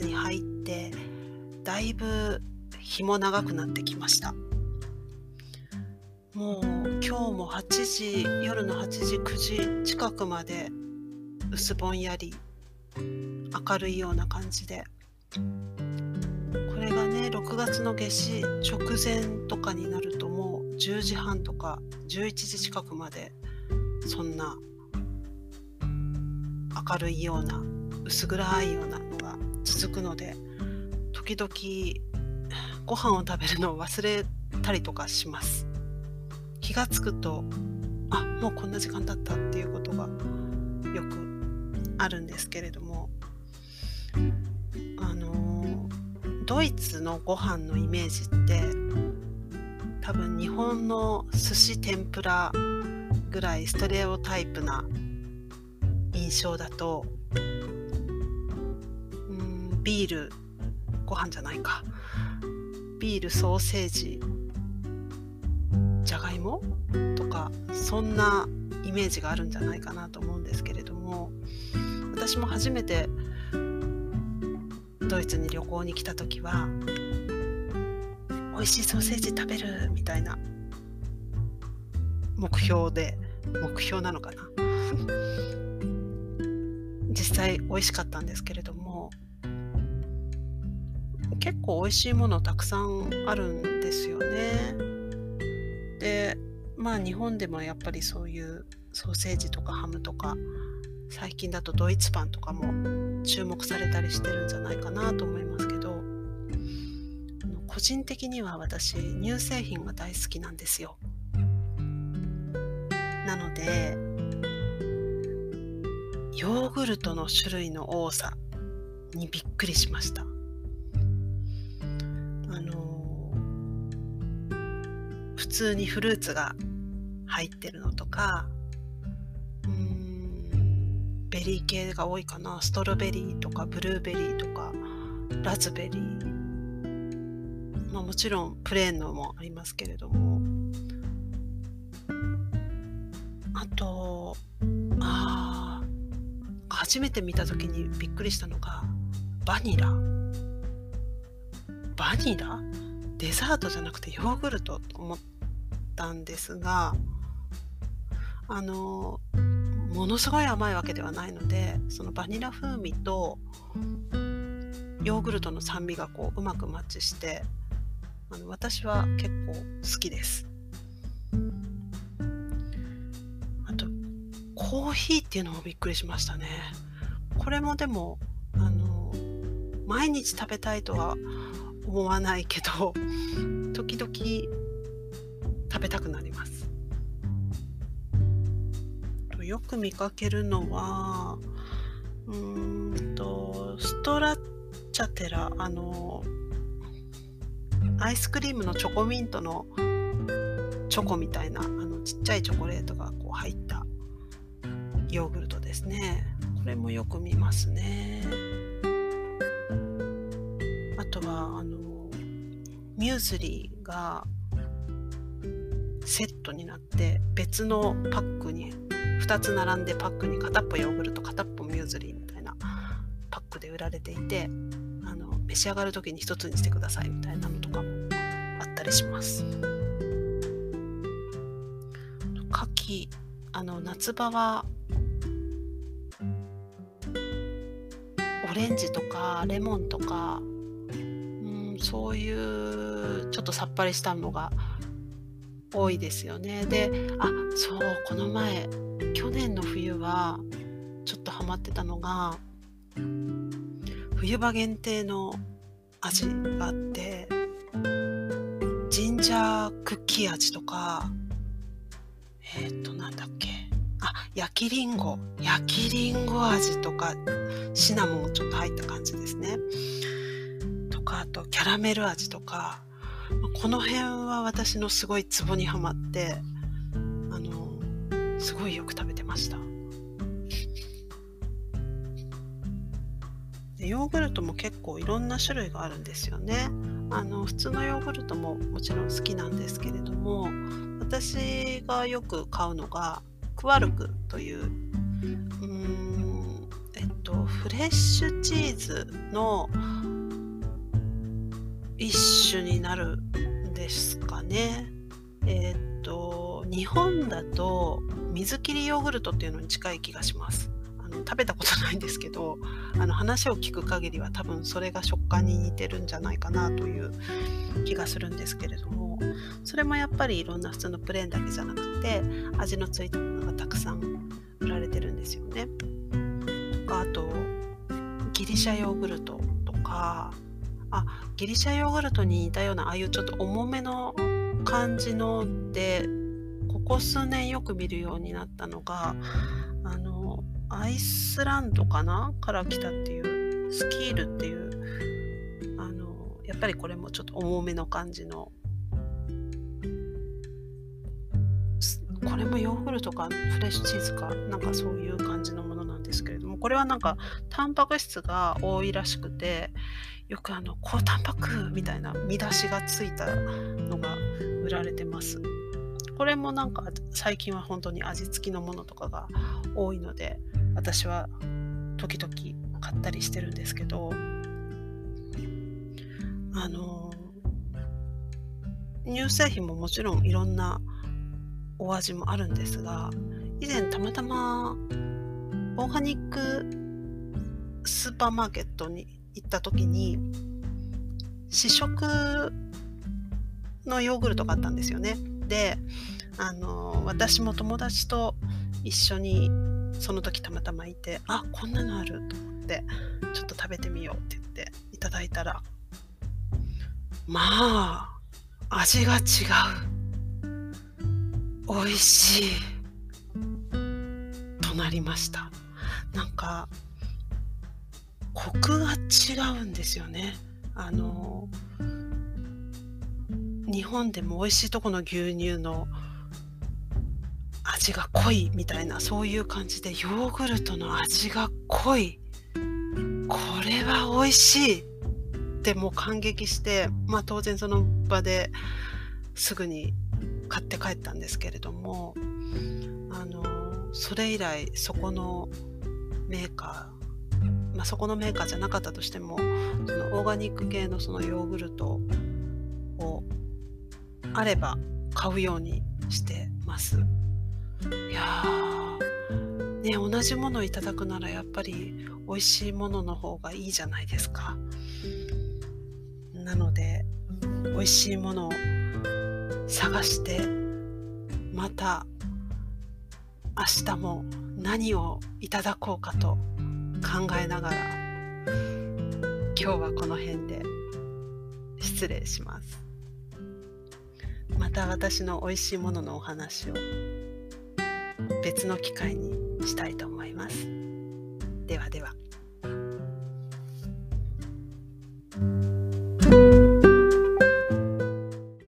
に入ってだいぶ日も長くなってきました。もう今日も8時夜の8時9時近くまで薄ぼんやり明るいような感じで。これがね6月の夏至直前とかになるともう10時半とか11時近くまでそんな明るいような薄暗いような続くので時々ご飯を食べるのを忘れたりとかします。気がつくとあもうこんな時間だったっていうことがよくあるんですけれども。あのドイツのご飯のイメージって多分日本の寿司天ぷらぐらいストレオタイプな印象だとビールご飯じゃないか。ビールソーセージじゃがいも？とかそんなイメージがあるんじゃないかなと思うんですけれども私も初めてドイツに旅行に来た時は美味しいソーセージ食べるみたいな目標で目標なのかな。実際美味しかったんですけれども結構美味しいものたくさんあるんですよね。でまあ日本でもやっぱりそういうソーセージとかハムとか最近だとドイツパンとかも注目されたりしてるんじゃないかなと思いますけど個人的には私乳製品が大好きなんですよ。なのでヨーグルトの種類の多さにびっくりしました。普通にフルーツが入ってるのとかうんベリー系が多いかな。ストロベリーとかブルーベリーとかラズベリー。まあもちろんプレーンのもありますけれども。あとあ初めて見た時にびっくりしたのがバニラ。バニラ？デザートじゃなくてヨーグルトと思って。たんですがあのものすごい甘いわけではないのでそのバニラ風味とヨーグルトの酸味がこううまくマッチしてあの私は結構好きです。あとコーヒーっていうのもびっくりしましたね。これもでもあの毎日食べたいとは思わないけど時々食べたくなります。よく見かけるのはうんとストラッチャテラあのアイスクリームのチョコミントのチョコみたいなあのちっちゃいチョコレートがこう入ったヨーグルトですね。これもよく見ますね。あとはあのミューズリーがセットになって別のパックに2つ並んでパックに片っぽヨーグルト片っぽミューズリーみたいなパックで売られていてあの召し上がる時に1つにしてくださいみたいなのとかもあったりします。牡蠣あの夏場はオレンジとかレモンとかうんそういうちょっとさっぱりしたのが多いですよね。であそうこの前去年の冬はちょっとハマってたのが冬場限定の味があってジンジャークッキー味とかえっ、ー、となんだっけ。あ焼きりんご。焼きりんご味とかシナモンもちょっと入った感じですね。とかあとキャラメル味とかこの辺は私のすごいツボにはまってあのすごいよく食べてました。でヨーグルトも結構いろんな種類があるんですよね。あの普通のヨーグルトももちろん好きなんですけれども私がよく買うのがクワルクといううんえっとフレッシュチーズの一種になるんですかね。えー、っと日本だと水切りヨーグルトっていうのに近い気がします。あの食べたことないんですけどあの話を聞く限りは多分それが食感に似てるんじゃないかなという気がするんですけれどもそれもやっぱりいろんな普通のプレーンだけじゃなくて味のついたものがたくさん売られてるんですよね。とかあとギリシャヨーグルトとかあギリシャヨーグルトに似たようなああいうちょっと重めの感じのでここ数年よく見るようになったのがあのアイスランドかな？から来たっていうスキールっていうあのやっぱりこれもちょっと重めの感じのこれもヨーグルトか？フレッシュチーズか？なんかそういう感じ。ですけれどもこれはなんかタンパク質が多いらしくてよくあの高タンパクみたいな見出しがついたのが売られてます。これもなんか最近は本当に味付きのものとかが多いので私は時々買ったりしてるんですけどあの乳製品ももちろんいろんなお味もあるんですが以前たまたまオーガニックスーパーマーケットに行った時に試食のヨーグルトがあったんですよね。であの私も友達と一緒にその時たまたまいてあこんなのあると思ってちょっと食べてみようって言っていただいたらまあ味が違う美味しいとなりましたなんかコクが違うんですよね。あの日本でも美味しいとこの牛乳の味が濃いみたいなそういう感じでヨーグルトの味が濃い。これは美味しいってもう感激してまあ当然その場ですぐに買って帰ったんですけれどもあのそれ以来そこのメーカー、まあ、そこのメーカーじゃなかったとしてもそのオーガニック系のそのヨーグルトをあれば買うようにしてます。いやね同じものをいただくならやっぱり美味しいものの方がいいじゃないですか。なので美味しいものを探してまた明日も何をいただこうかと考えながら今日はこの辺で失礼します。また私の美味しいもののお話を別の機会にしたいと思います。ではでは。